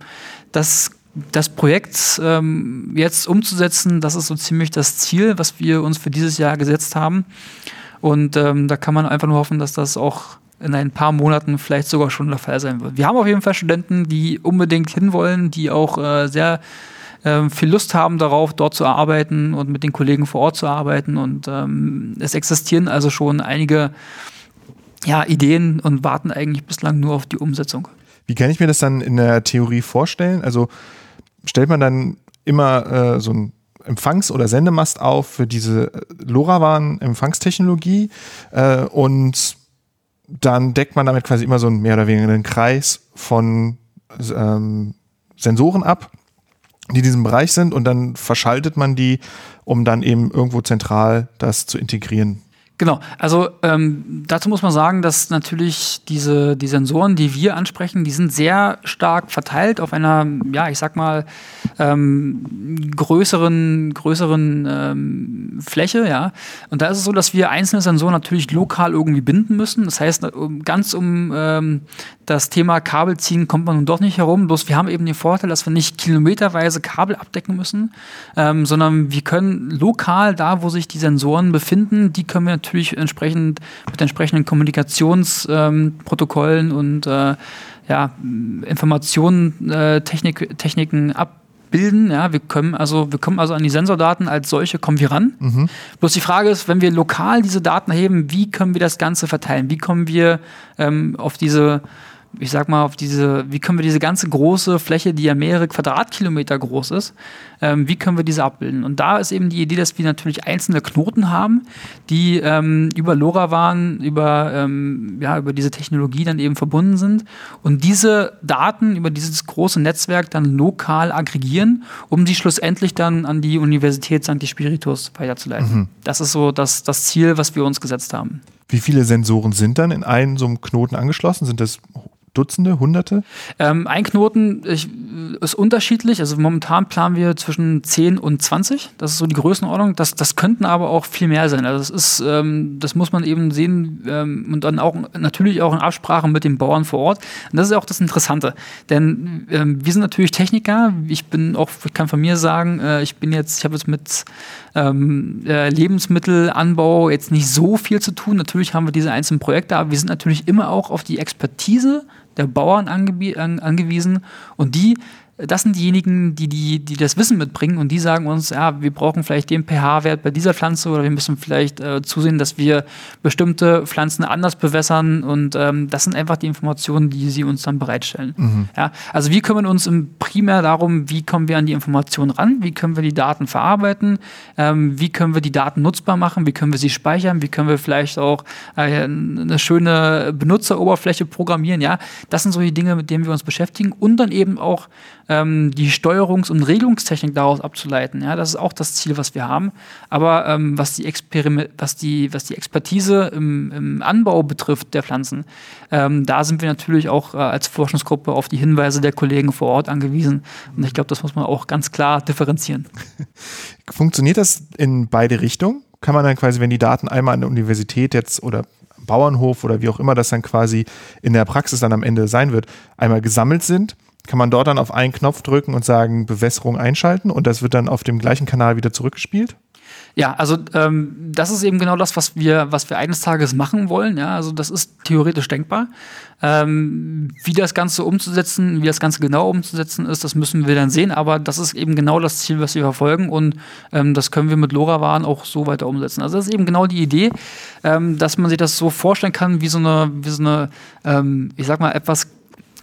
das das Projekt ähm, jetzt umzusetzen, das ist so ziemlich das Ziel, was wir uns für dieses Jahr gesetzt haben. Und ähm, da kann man einfach nur hoffen, dass das auch in ein paar Monaten vielleicht sogar schon der Fall sein wird. Wir haben auf jeden Fall Studenten, die unbedingt hinwollen, die auch äh, sehr äh, viel Lust haben darauf, dort zu arbeiten und mit den Kollegen vor Ort zu arbeiten. Und ähm, es existieren also schon einige ja, Ideen und warten eigentlich bislang nur auf die Umsetzung. Wie kann ich mir das dann in der Theorie vorstellen? Also stellt man dann immer äh, so ein Empfangs- oder Sendemast auf für diese LoRaWAN-Empfangstechnologie äh, und dann deckt man damit quasi immer so einen mehr oder weniger einen Kreis von ähm, Sensoren ab die in diesem Bereich sind und dann verschaltet man die, um dann eben irgendwo zentral das zu integrieren. Genau, also ähm, dazu muss man sagen, dass natürlich diese die Sensoren, die wir ansprechen, die sind sehr stark verteilt auf einer, ja, ich sag mal, ähm, größeren, größeren ähm, Fläche, ja. Und da ist es so, dass wir einzelne Sensoren natürlich lokal irgendwie binden müssen. Das heißt, ganz um ähm, das Thema Kabel ziehen kommt man nun doch nicht herum. Bloß wir haben eben den Vorteil, dass wir nicht kilometerweise Kabel abdecken müssen, ähm, sondern wir können lokal da, wo sich die Sensoren befinden, die können wir natürlich entsprechend mit entsprechenden Kommunikationsprotokollen ähm, und äh, ja, Informationen, äh, Technik, Techniken abbilden. Ja, wir können also, wir kommen also an die Sensordaten als solche kommen wir ran. Mhm. Bloß die Frage ist, wenn wir lokal diese Daten erheben, wie können wir das Ganze verteilen? Wie kommen wir ähm, auf diese ich sag mal, auf diese, wie können wir diese ganze große Fläche, die ja mehrere Quadratkilometer groß ist, ähm, wie können wir diese abbilden? Und da ist eben die Idee, dass wir natürlich einzelne Knoten haben, die ähm, über LoRaWAN, über, ähm, ja, über diese Technologie dann eben verbunden sind und diese Daten über dieses große Netzwerk dann lokal aggregieren, um sie schlussendlich dann an die Universität St. Spiritus weiterzuleiten. Mhm. Das ist so das, das Ziel, was wir uns gesetzt haben. Wie viele Sensoren sind dann in einen so einem Knoten angeschlossen? Sind das Dutzende, Hunderte? Ähm, ein Knoten ich, ist unterschiedlich. Also momentan planen wir zwischen 10 und 20. Das ist so die Größenordnung. Das, das könnten aber auch viel mehr sein. Also das ist, ähm, das muss man eben sehen ähm, und dann auch natürlich auch in Absprache mit den Bauern vor Ort. Und das ist auch das Interessante. Denn ähm, wir sind natürlich Techniker. Ich bin auch, ich kann von mir sagen, äh, ich bin jetzt, ich habe jetzt mit ähm, äh, Lebensmittelanbau jetzt nicht so viel zu tun. Natürlich haben wir diese einzelnen Projekte, aber wir sind natürlich immer auch auf die Expertise der Bauern angewiesen. Und die das sind diejenigen, die, die, die das Wissen mitbringen und die sagen uns, ja, wir brauchen vielleicht den pH-Wert bei dieser Pflanze oder wir müssen vielleicht äh, zusehen, dass wir bestimmte Pflanzen anders bewässern und ähm, das sind einfach die Informationen, die sie uns dann bereitstellen. Mhm. Ja, also wir kümmern uns im primär darum, wie kommen wir an die Informationen ran, wie können wir die Daten verarbeiten, ähm, wie können wir die Daten nutzbar machen, wie können wir sie speichern, wie können wir vielleicht auch äh, eine schöne Benutzeroberfläche programmieren, ja, das sind so die Dinge, mit denen wir uns beschäftigen und dann eben auch ähm, die Steuerungs- und Regelungstechnik daraus abzuleiten. Ja, das ist auch das Ziel, was wir haben. Aber ähm, was, die was, die, was die Expertise im, im Anbau betrifft der Pflanzen, ähm, da sind wir natürlich auch äh, als Forschungsgruppe auf die Hinweise der Kollegen vor Ort angewiesen. Und ich glaube, das muss man auch ganz klar differenzieren. Funktioniert das in beide Richtungen? Kann man dann quasi, wenn die Daten einmal an der Universität jetzt oder Bauernhof oder wie auch immer das dann quasi in der Praxis dann am Ende sein wird, einmal gesammelt sind, kann man dort dann auf einen Knopf drücken und sagen Bewässerung einschalten und das wird dann auf dem gleichen Kanal wieder zurückgespielt? Ja, also ähm, das ist eben genau das, was wir, was wir eines Tages machen wollen. Ja, also das ist theoretisch denkbar. Ähm, wie das Ganze umzusetzen, wie das Ganze genau umzusetzen ist, das müssen wir dann sehen. Aber das ist eben genau das Ziel, was wir verfolgen und ähm, das können wir mit LoRaWAN auch so weiter umsetzen. Also das ist eben genau die Idee, ähm, dass man sich das so vorstellen kann, wie so eine, wie so eine, ähm, ich sag mal etwas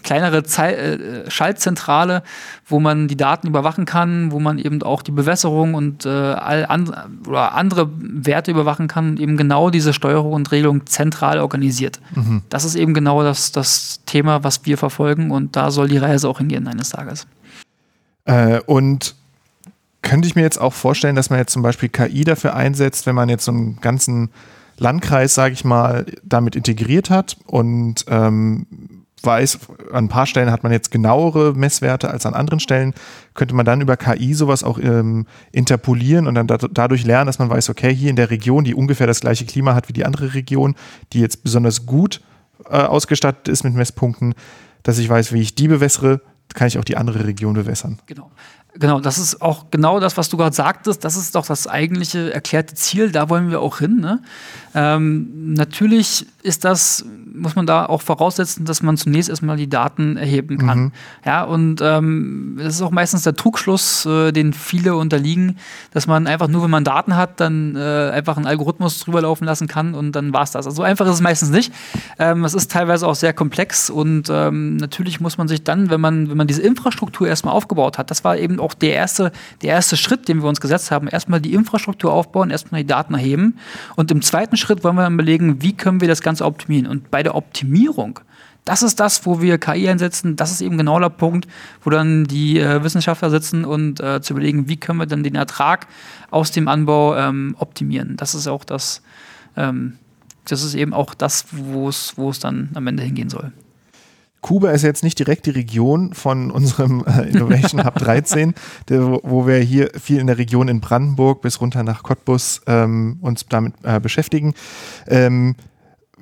kleinere Zei äh, Schaltzentrale, wo man die Daten überwachen kann, wo man eben auch die Bewässerung und äh, all and oder andere Werte überwachen kann, eben genau diese Steuerung und Regelung zentral organisiert. Mhm. Das ist eben genau das, das Thema, was wir verfolgen und da soll die Reise auch hingehen eines Tages. Äh, und könnte ich mir jetzt auch vorstellen, dass man jetzt zum Beispiel KI dafür einsetzt, wenn man jetzt so einen ganzen Landkreis, sage ich mal, damit integriert hat und ähm, weiß, an ein paar Stellen hat man jetzt genauere Messwerte als an anderen Stellen, könnte man dann über KI sowas auch ähm, interpolieren und dann da, dadurch lernen, dass man weiß, okay, hier in der Region, die ungefähr das gleiche Klima hat wie die andere Region, die jetzt besonders gut äh, ausgestattet ist mit Messpunkten, dass ich weiß, wie ich die bewässere, kann ich auch die andere Region bewässern. Genau. Genau, das ist auch genau das, was du gerade sagtest. Das ist doch das eigentliche erklärte Ziel. Da wollen wir auch hin. Ne? Ähm, natürlich ist das, muss man da auch voraussetzen, dass man zunächst erstmal die Daten erheben kann. Mhm. Ja, und ähm, das ist auch meistens der Trugschluss, äh, den viele unterliegen, dass man einfach nur, wenn man Daten hat, dann äh, einfach einen Algorithmus drüber laufen lassen kann und dann war es das. Also so einfach ist es meistens nicht. Ähm, es ist teilweise auch sehr komplex und ähm, natürlich muss man sich dann, wenn man, wenn man diese Infrastruktur erstmal aufgebaut hat, das war eben auch der erste, der erste Schritt, den wir uns gesetzt haben, erstmal die Infrastruktur aufbauen, erstmal die Daten erheben und im zweiten Schritt wollen wir dann überlegen, wie können wir das Ganze optimieren. Und bei der Optimierung, das ist das, wo wir KI einsetzen. Das ist eben genau der Punkt, wo dann die äh, Wissenschaftler sitzen und äh, zu überlegen, wie können wir dann den Ertrag aus dem Anbau ähm, optimieren. Das ist auch das, ähm, das ist eben auch das, wo es, wo es dann am Ende hingehen soll. Kuba ist jetzt nicht direkt die Region von unserem äh, Innovation Hub 13, der, wo wir hier viel in der Region in Brandenburg bis runter nach Cottbus ähm, uns damit äh, beschäftigen. Ähm,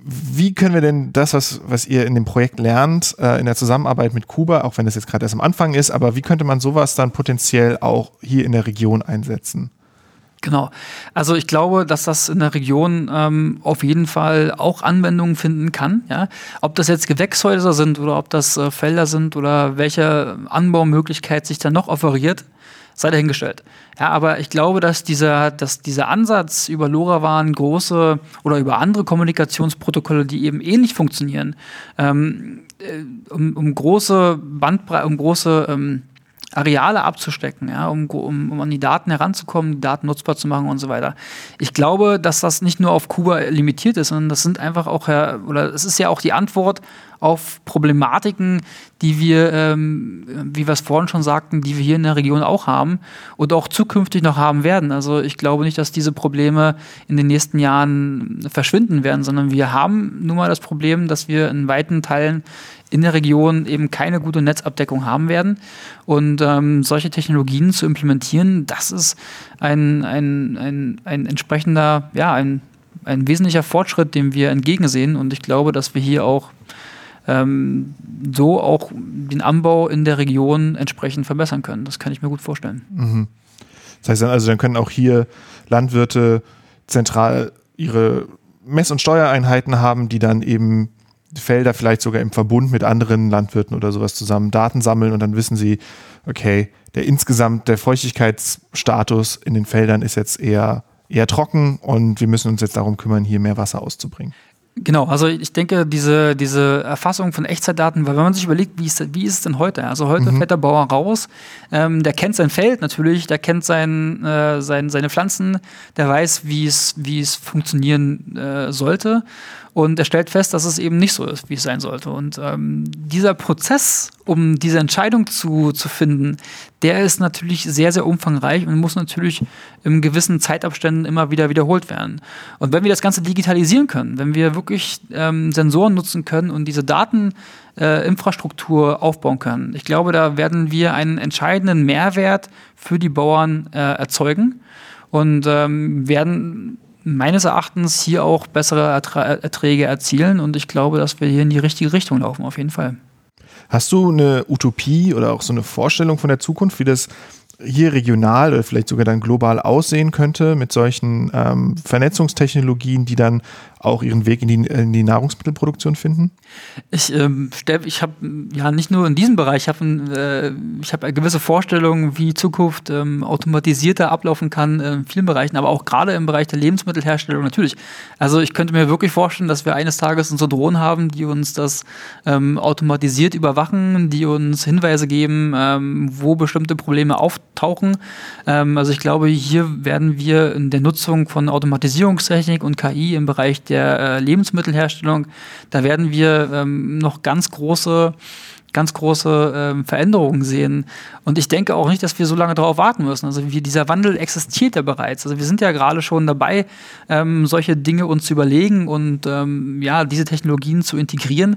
wie können wir denn das, was, was ihr in dem Projekt lernt, äh, in der Zusammenarbeit mit Kuba, auch wenn das jetzt gerade erst am Anfang ist, aber wie könnte man sowas dann potenziell auch hier in der Region einsetzen? Genau. Also ich glaube, dass das in der Region ähm, auf jeden Fall auch Anwendungen finden kann. Ja? Ob das jetzt Gewächshäuser sind oder ob das äh, Felder sind oder welche Anbaumöglichkeit sich dann noch offeriert, sei dahingestellt. Ja, aber ich glaube, dass dieser, dass dieser Ansatz über LoRaWAN große oder über andere Kommunikationsprotokolle, die eben ähnlich funktionieren, ähm, äh, um, um große Bandbreite, um große ähm, Areale abzustecken, ja, um, um, um an die Daten heranzukommen, die Daten nutzbar zu machen und so weiter. Ich glaube, dass das nicht nur auf Kuba limitiert ist, sondern das sind einfach auch, oder es ist ja auch die Antwort auf Problematiken, die wir, ähm, wie wir es vorhin schon sagten, die wir hier in der Region auch haben und auch zukünftig noch haben werden. Also ich glaube nicht, dass diese Probleme in den nächsten Jahren verschwinden werden, sondern wir haben nun mal das Problem, dass wir in weiten Teilen in der Region eben keine gute Netzabdeckung haben werden. Und ähm, solche Technologien zu implementieren, das ist ein, ein, ein, ein entsprechender, ja, ein, ein wesentlicher Fortschritt, dem wir entgegensehen. Und ich glaube, dass wir hier auch ähm, so auch den Anbau in der Region entsprechend verbessern können. Das kann ich mir gut vorstellen. Mhm. Das heißt dann also, dann können auch hier Landwirte zentral ihre Mess- und Steuereinheiten haben, die dann eben Felder vielleicht sogar im Verbund mit anderen Landwirten oder sowas zusammen Daten sammeln und dann wissen sie, okay, der insgesamt der Feuchtigkeitsstatus in den Feldern ist jetzt eher eher trocken und wir müssen uns jetzt darum kümmern, hier mehr Wasser auszubringen. Genau, also ich denke, diese, diese Erfassung von Echtzeitdaten, weil wenn man sich überlegt, wie ist, wie ist es denn heute? Also heute mhm. fährt der Bauer raus, ähm, der kennt sein Feld natürlich, der kennt sein, äh, sein, seine Pflanzen, der weiß, wie es, wie es funktionieren äh, sollte und er stellt fest, dass es eben nicht so ist, wie es sein sollte. Und ähm, dieser Prozess, um diese Entscheidung zu, zu finden, der ist natürlich sehr, sehr umfangreich und muss natürlich in gewissen Zeitabständen immer wieder wiederholt werden. Und wenn wir das Ganze digitalisieren können, wenn wir wirklich ähm, Sensoren nutzen können und diese Dateninfrastruktur äh, aufbauen können, ich glaube, da werden wir einen entscheidenden Mehrwert für die Bauern äh, erzeugen und ähm, werden meines Erachtens hier auch bessere Erträge erzielen und ich glaube, dass wir hier in die richtige Richtung laufen, auf jeden Fall. Hast du eine Utopie oder auch so eine Vorstellung von der Zukunft, wie das hier regional oder vielleicht sogar dann global aussehen könnte mit solchen ähm, Vernetzungstechnologien, die dann auch ihren Weg in die, in die Nahrungsmittelproduktion finden? Ich, ähm, ich habe ja nicht nur in diesem Bereich, ich habe äh, hab gewisse Vorstellung, wie Zukunft ähm, automatisierter ablaufen kann in vielen Bereichen, aber auch gerade im Bereich der Lebensmittelherstellung natürlich. Also ich könnte mir wirklich vorstellen, dass wir eines Tages unsere Drohnen haben, die uns das ähm, automatisiert überwachen, die uns Hinweise geben, ähm, wo bestimmte Probleme auftauchen. Ähm, also ich glaube, hier werden wir in der Nutzung von Automatisierungstechnik und KI im Bereich der äh, Lebensmittelherstellung, da werden wir ähm, noch ganz große ganz große ähm, Veränderungen sehen. Und ich denke auch nicht, dass wir so lange darauf warten müssen. Also wie, dieser Wandel existiert ja bereits. Also wir sind ja gerade schon dabei, ähm, solche Dinge uns zu überlegen und ähm, ja, diese Technologien zu integrieren.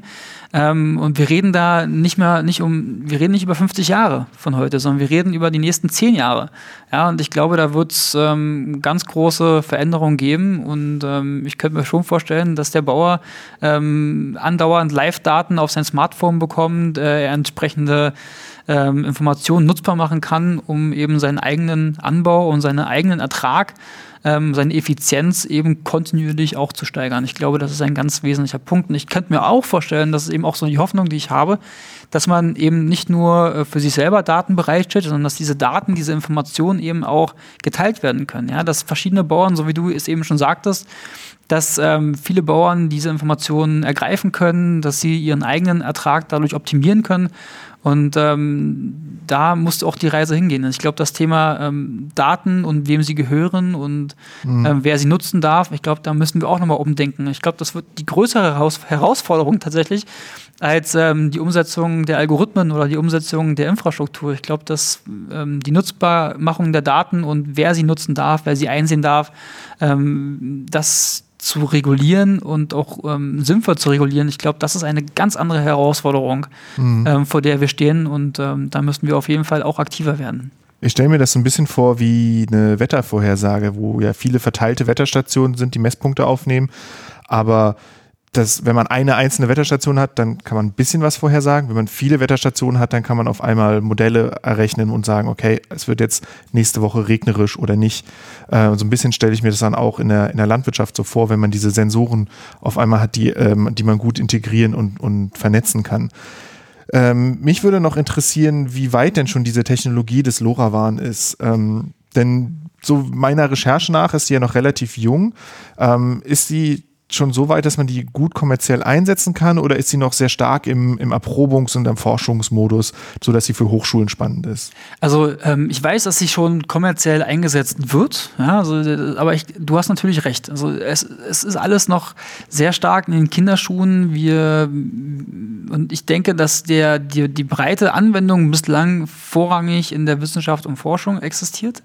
Ähm, und wir reden da nicht mehr, nicht um, wir reden nicht über 50 Jahre von heute, sondern wir reden über die nächsten 10 Jahre. Ja, und ich glaube, da wird es ähm, ganz große Veränderungen geben. Und ähm, ich könnte mir schon vorstellen, dass der Bauer andauernd Live-Daten auf sein Smartphone bekommt, äh, er entsprechende ähm, Informationen nutzbar machen kann, um eben seinen eigenen Anbau und seinen eigenen Ertrag ähm, seine Effizienz eben kontinuierlich auch zu steigern. Ich glaube, das ist ein ganz wesentlicher Punkt. Und ich könnte mir auch vorstellen, das ist eben auch so die Hoffnung, die ich habe, dass man eben nicht nur äh, für sich selber Daten bereitstellt, sondern dass diese Daten, diese Informationen eben auch geteilt werden können. Ja, dass verschiedene Bauern, so wie du es eben schon sagtest, dass ähm, viele Bauern diese Informationen ergreifen können, dass sie ihren eigenen Ertrag dadurch optimieren können und ähm, da muss auch die Reise hingehen. Ich glaube, das Thema ähm, Daten und wem sie gehören und mhm. ähm, wer sie nutzen darf, ich glaube, da müssen wir auch nochmal umdenken. Ich glaube, das wird die größere Heraus Herausforderung tatsächlich als ähm, die Umsetzung der Algorithmen oder die Umsetzung der Infrastruktur. Ich glaube, dass ähm, die Nutzbarmachung der Daten und wer sie nutzen darf, wer sie einsehen darf, ähm, das zu regulieren und auch ähm, sinnvoll zu regulieren, ich glaube, das ist eine ganz andere Herausforderung, mhm. ähm, vor der wir stehen und ähm, da müssen wir auf jeden Fall auch aktiver werden. Ich stelle mir das so ein bisschen vor wie eine Wettervorhersage, wo ja viele verteilte Wetterstationen sind, die Messpunkte aufnehmen, aber dass, wenn man eine einzelne Wetterstation hat, dann kann man ein bisschen was vorhersagen. Wenn man viele Wetterstationen hat, dann kann man auf einmal Modelle errechnen und sagen, okay, es wird jetzt nächste Woche regnerisch oder nicht. Äh, so ein bisschen stelle ich mir das dann auch in der, in der Landwirtschaft so vor, wenn man diese Sensoren auf einmal hat, die, ähm, die man gut integrieren und, und vernetzen kann. Ähm, mich würde noch interessieren, wie weit denn schon diese Technologie des LoRaWAN ist. Ähm, denn so meiner Recherche nach ist sie ja noch relativ jung. Ähm, ist sie schon so weit, dass man die gut kommerziell einsetzen kann oder ist sie noch sehr stark im, im Erprobungs- und im Forschungsmodus, sodass sie für Hochschulen spannend ist? Also ähm, ich weiß, dass sie schon kommerziell eingesetzt wird, ja, also, aber ich, du hast natürlich recht. Also es, es ist alles noch sehr stark in den Kinderschuhen. Wir, und ich denke, dass der, die, die breite Anwendung bislang vorrangig in der Wissenschaft und Forschung existiert.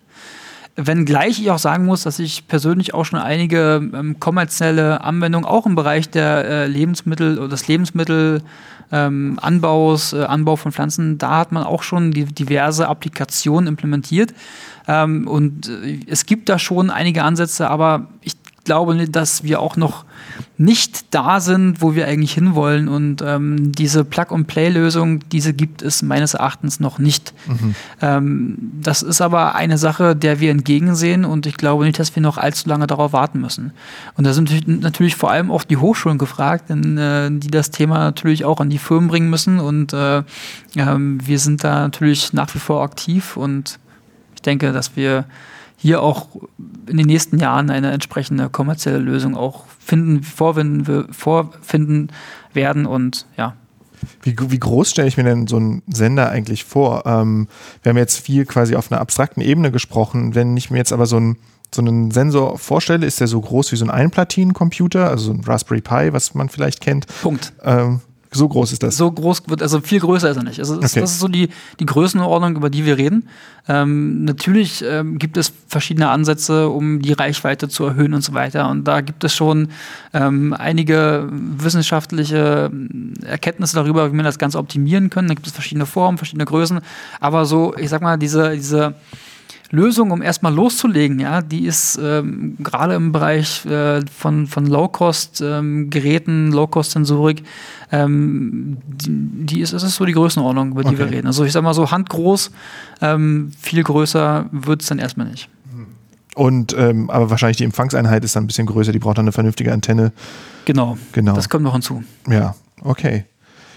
Wenngleich ich auch sagen muss, dass ich persönlich auch schon einige ähm, kommerzielle Anwendungen auch im Bereich der äh, Lebensmittel oder des Lebensmittelanbaus, ähm, äh, Anbau von Pflanzen, da hat man auch schon die, diverse Applikationen implementiert. Ähm, und äh, es gibt da schon einige Ansätze, aber ich glaube, dass wir auch noch nicht da sind, wo wir eigentlich hinwollen. Und ähm, diese Plug-and-Play-Lösung, diese gibt es meines Erachtens noch nicht. Mhm. Ähm, das ist aber eine Sache, der wir entgegensehen und ich glaube nicht, dass wir noch allzu lange darauf warten müssen. Und da sind natürlich vor allem auch die Hochschulen gefragt, denn, äh, die das Thema natürlich auch an die Firmen bringen müssen. Und äh, äh, wir sind da natürlich nach wie vor aktiv und ich denke, dass wir hier auch in den nächsten Jahren eine entsprechende kommerzielle Lösung auch finden, vorfinden, vorfinden werden und ja. Wie, wie groß stelle ich mir denn so einen Sender eigentlich vor? Ähm, wir haben jetzt viel quasi auf einer abstrakten Ebene gesprochen. Wenn ich mir jetzt aber so einen, so einen Sensor vorstelle, ist der so groß wie so ein Einplatinencomputer, also so ein Raspberry Pi, was man vielleicht kennt. Punkt. Ähm, so groß ist das? So groß wird, also viel größer ist er nicht. Also das, okay. das ist so die, die Größenordnung, über die wir reden. Ähm, natürlich ähm, gibt es verschiedene Ansätze, um die Reichweite zu erhöhen und so weiter. Und da gibt es schon ähm, einige wissenschaftliche Erkenntnisse darüber, wie man das Ganze optimieren kann. Da gibt es verschiedene Formen, verschiedene Größen. Aber so, ich sag mal, diese, diese Lösung, um erstmal loszulegen, ja, die ist ähm, gerade im Bereich äh, von, von Low-Cost-Geräten, ähm, Low-Cost-Sensorik, ähm, die, die, ist, das ist so die Größenordnung, über die okay. wir reden. Also ich sag mal so handgroß, ähm, viel größer wird es dann erstmal nicht. Und ähm, aber wahrscheinlich die Empfangseinheit ist dann ein bisschen größer, die braucht dann eine vernünftige Antenne. Genau. Genau. Das kommt noch hinzu. Ja, okay.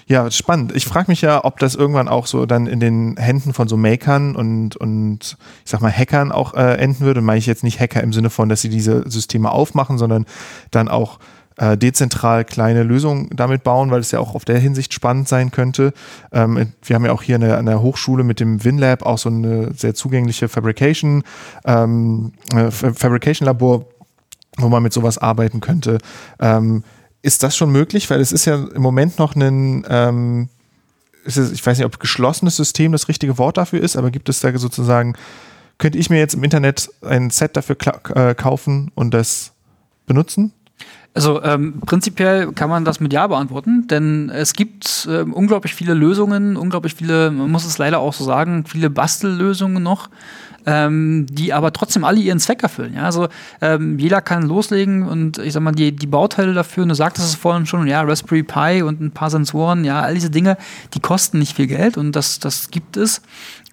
Ja, spannend. Ich frage mich ja, ob das irgendwann auch so dann in den Händen von so Makern und, und ich sag mal Hackern auch äh, enden würde. Und meine ich jetzt nicht Hacker im Sinne von, dass sie diese Systeme aufmachen, sondern dann auch äh, dezentral kleine Lösungen damit bauen, weil es ja auch auf der Hinsicht spannend sein könnte. Ähm, wir haben ja auch hier an der, an der Hochschule mit dem WinLab auch so eine sehr zugängliche Fabrication, ähm, äh, Fabrication Labor, wo man mit sowas arbeiten könnte. Ähm, ist das schon möglich? Weil es ist ja im Moment noch ein, ähm, es, ich weiß nicht, ob geschlossenes System das richtige Wort dafür ist, aber gibt es da sozusagen, könnte ich mir jetzt im Internet ein Set dafür äh, kaufen und das benutzen? Also ähm, prinzipiell kann man das mit Ja beantworten, denn es gibt äh, unglaublich viele Lösungen, unglaublich viele, man muss es leider auch so sagen, viele Bastellösungen noch, ähm, die aber trotzdem alle ihren Zweck erfüllen. Ja? Also ähm, jeder kann loslegen und ich sag mal, die, die Bauteile dafür, und du sagtest es vorhin schon, ja, Raspberry Pi und ein paar Sensoren, ja, all diese Dinge, die kosten nicht viel Geld und das, das gibt es.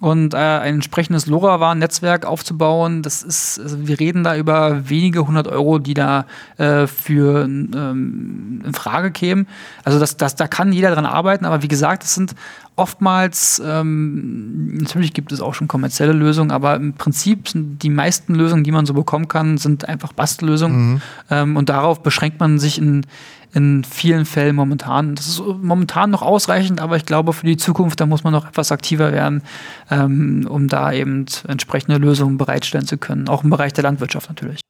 Und äh, ein entsprechendes LoRaWAN-Netzwerk aufzubauen, das ist, also wir reden da über wenige hundert Euro, die da äh, für ähm, in Frage kämen. Also das, das, da kann jeder dran arbeiten, aber wie gesagt, es sind oftmals, ähm, natürlich gibt es auch schon kommerzielle Lösungen, aber im Prinzip sind die meisten Lösungen, die man so bekommen kann, sind einfach Bastellösungen. Mhm. Ähm, und darauf beschränkt man sich in, in vielen Fällen momentan. Das ist momentan noch ausreichend, aber ich glaube, für die Zukunft, da muss man noch etwas aktiver werden, ähm, um da eben entsprechende Lösungen bereitstellen zu können. Auch im Bereich der Landwirtschaft natürlich.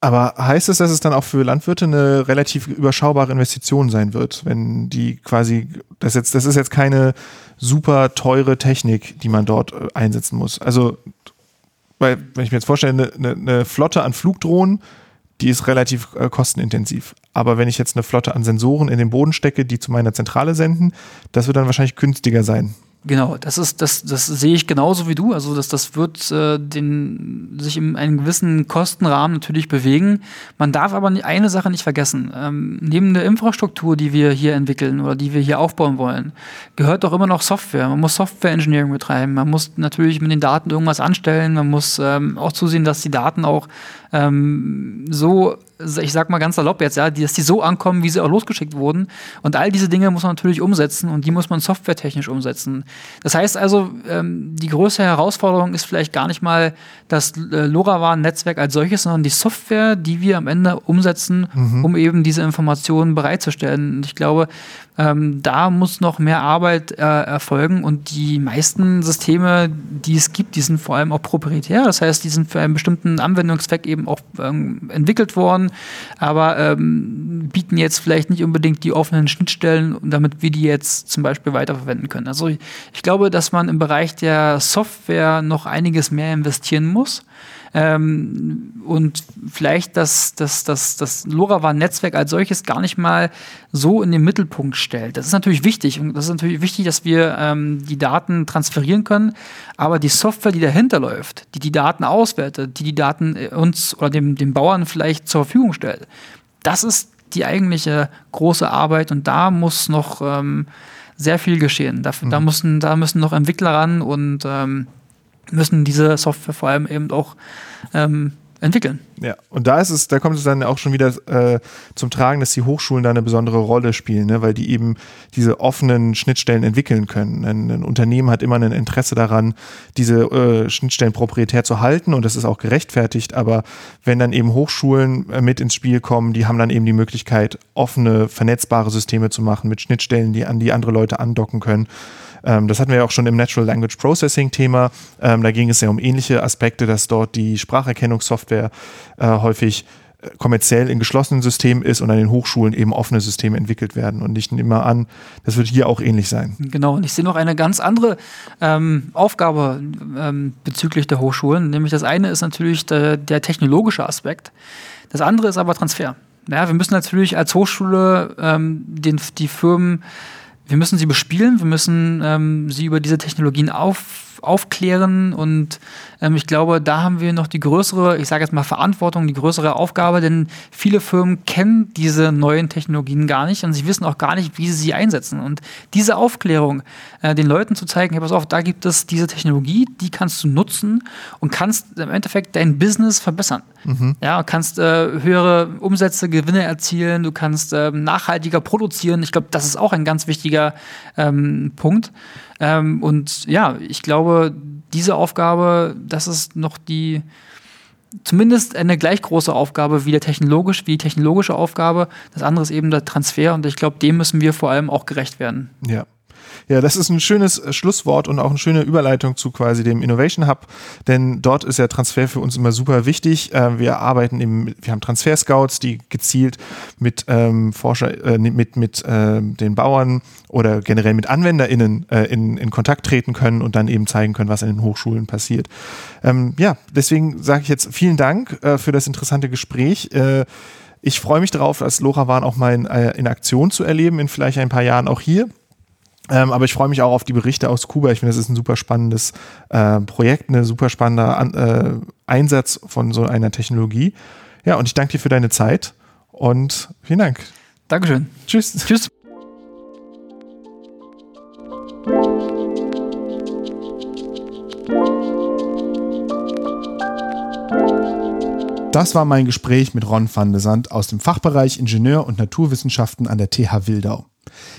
Aber heißt es, dass es dann auch für Landwirte eine relativ überschaubare Investition sein wird, wenn die quasi, das, jetzt, das ist jetzt keine super teure Technik, die man dort äh, einsetzen muss. Also, weil, wenn ich mir jetzt vorstelle, eine, eine Flotte an Flugdrohnen, die ist relativ äh, kostenintensiv. Aber wenn ich jetzt eine Flotte an Sensoren in den Boden stecke, die zu meiner Zentrale senden, das wird dann wahrscheinlich günstiger sein. Genau, das ist, das, das sehe ich genauso wie du. Also das, das wird äh, den, sich in einem gewissen Kostenrahmen natürlich bewegen. Man darf aber eine Sache nicht vergessen. Ähm, neben der Infrastruktur, die wir hier entwickeln oder die wir hier aufbauen wollen, gehört doch immer noch Software. Man muss Software Engineering betreiben. Man muss natürlich mit den Daten irgendwas anstellen. Man muss ähm, auch zusehen, dass die Daten auch ähm, so ich sag mal ganz salopp jetzt, ja, dass die so ankommen, wie sie auch losgeschickt wurden. Und all diese Dinge muss man natürlich umsetzen und die muss man softwaretechnisch umsetzen. Das heißt also, ähm, die größte Herausforderung ist vielleicht gar nicht mal das äh, LoRaWAN-Netzwerk als solches, sondern die Software, die wir am Ende umsetzen, mhm. um eben diese Informationen bereitzustellen. Und ich glaube, ähm, da muss noch mehr Arbeit äh, erfolgen und die meisten Systeme, die es gibt, die sind vor allem auch proprietär. Das heißt, die sind für einen bestimmten Anwendungszweck eben auch ähm, entwickelt worden, aber ähm, bieten jetzt vielleicht nicht unbedingt die offenen Schnittstellen, damit wir die jetzt zum Beispiel weiterverwenden können. Also ich, ich glaube, dass man im Bereich der Software noch einiges mehr investieren muss. Ähm, und vielleicht das, das, das, das LoRaWAN-Netzwerk als solches gar nicht mal so in den Mittelpunkt stellt. Das ist natürlich wichtig und das ist natürlich wichtig, dass wir ähm, die Daten transferieren können, aber die Software, die dahinter läuft, die die Daten auswertet, die die Daten äh, uns oder dem, dem Bauern vielleicht zur Verfügung stellt, das ist die eigentliche große Arbeit und da muss noch ähm, sehr viel geschehen. Da, mhm. da, müssen, da müssen noch Entwickler ran und ähm, müssen diese Software vor allem eben auch ähm, entwickeln. Ja, und da ist es, da kommt es dann auch schon wieder äh, zum Tragen, dass die Hochschulen da eine besondere Rolle spielen, ne? weil die eben diese offenen Schnittstellen entwickeln können. Ein, ein Unternehmen hat immer ein Interesse daran, diese äh, Schnittstellen proprietär zu halten und das ist auch gerechtfertigt, aber wenn dann eben Hochschulen äh, mit ins Spiel kommen, die haben dann eben die Möglichkeit, offene, vernetzbare Systeme zu machen mit Schnittstellen, die an die andere Leute andocken können. Ähm, das hatten wir ja auch schon im Natural Language Processing Thema. Ähm, da ging es ja um ähnliche Aspekte, dass dort die Spracherkennungssoftware äh, häufig äh, kommerziell in geschlossenen Systemen ist und an den Hochschulen eben offene Systeme entwickelt werden. Und ich nehme an, das wird hier auch ähnlich sein. Genau, und ich sehe noch eine ganz andere ähm, Aufgabe ähm, bezüglich der Hochschulen. Nämlich das eine ist natürlich der, der, technologische Aspekt. Das andere ist aber Transfer. Ja, wir müssen natürlich als Hochschule ähm, den, die Firmen wir müssen sie bespielen, wir müssen ähm, sie über diese Technologien auf, aufklären und ähm, ich glaube, da haben wir noch die größere, ich sage jetzt mal Verantwortung, die größere Aufgabe, denn viele Firmen kennen diese neuen Technologien gar nicht und sie wissen auch gar nicht, wie sie sie einsetzen. Und diese Aufklärung, äh, den Leuten zu zeigen, hey, pass auf, da gibt es diese Technologie, die kannst du nutzen und kannst im Endeffekt dein Business verbessern. Mhm. Ja, kannst äh, höhere Umsätze, Gewinne erzielen, du kannst äh, nachhaltiger produzieren. Ich glaube, das ist auch ein ganz wichtiger ähm, Punkt. Ähm, und ja, ich glaube, diese Aufgabe, das ist noch die zumindest eine gleich große Aufgabe wie der technologisch, wie die technologische Aufgabe. Das andere ist eben der Transfer und ich glaube, dem müssen wir vor allem auch gerecht werden. Ja. Ja, das ist ein schönes äh, Schlusswort und auch eine schöne Überleitung zu quasi dem Innovation Hub, denn dort ist der Transfer für uns immer super wichtig. Ähm, wir arbeiten eben, wir haben Transfer Scouts, die gezielt mit ähm, Forscher, äh, mit, mit äh, den Bauern oder generell mit AnwenderInnen äh, in, in Kontakt treten können und dann eben zeigen können, was in den Hochschulen passiert. Ähm, ja, deswegen sage ich jetzt vielen Dank äh, für das interessante Gespräch. Äh, ich freue mich darauf, als LoRaWAN auch mal in, äh, in Aktion zu erleben, in vielleicht ein paar Jahren auch hier. Ähm, aber ich freue mich auch auf die Berichte aus Kuba. Ich finde, das ist ein super spannendes äh, Projekt, ein super spannender An äh, Einsatz von so einer Technologie. Ja, und ich danke dir für deine Zeit und vielen Dank. Dankeschön. Tschüss. Tschüss. Das war mein Gespräch mit Ron van de Sand aus dem Fachbereich Ingenieur- und Naturwissenschaften an der TH Wildau.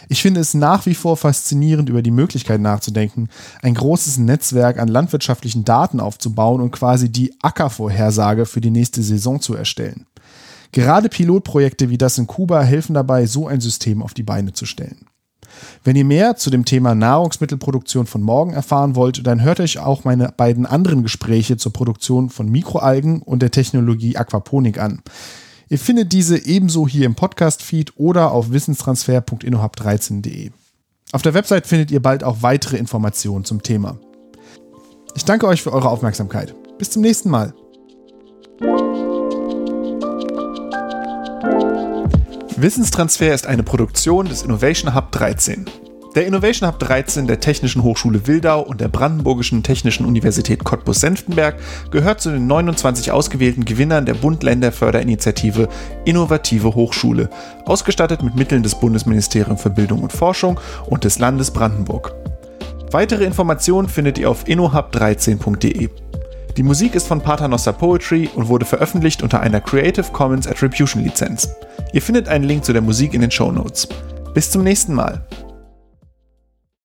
Ich finde es nach wie vor faszinierend, über die Möglichkeit nachzudenken, ein großes Netzwerk an landwirtschaftlichen Daten aufzubauen und quasi die Ackervorhersage für die nächste Saison zu erstellen. Gerade Pilotprojekte wie das in Kuba helfen dabei, so ein System auf die Beine zu stellen. Wenn ihr mehr zu dem Thema Nahrungsmittelproduktion von morgen erfahren wollt, dann hört euch auch meine beiden anderen Gespräche zur Produktion von Mikroalgen und der Technologie Aquaponik an. Ihr findet diese ebenso hier im Podcast-Feed oder auf wissenstransfer.innohub13.de. Auf der Website findet ihr bald auch weitere Informationen zum Thema. Ich danke euch für eure Aufmerksamkeit. Bis zum nächsten Mal. Wissenstransfer ist eine Produktion des Innovation Hub 13. Der Innovation Hub 13 der Technischen Hochschule Wildau und der Brandenburgischen Technischen Universität Cottbus-Senftenberg gehört zu den 29 ausgewählten Gewinnern der Bund-Länder-Förderinitiative Innovative Hochschule, ausgestattet mit Mitteln des Bundesministeriums für Bildung und Forschung und des Landes Brandenburg. Weitere Informationen findet ihr auf innohub13.de. Die Musik ist von Paternoster Poetry und wurde veröffentlicht unter einer Creative Commons Attribution Lizenz. Ihr findet einen Link zu der Musik in den Show Notes. Bis zum nächsten Mal.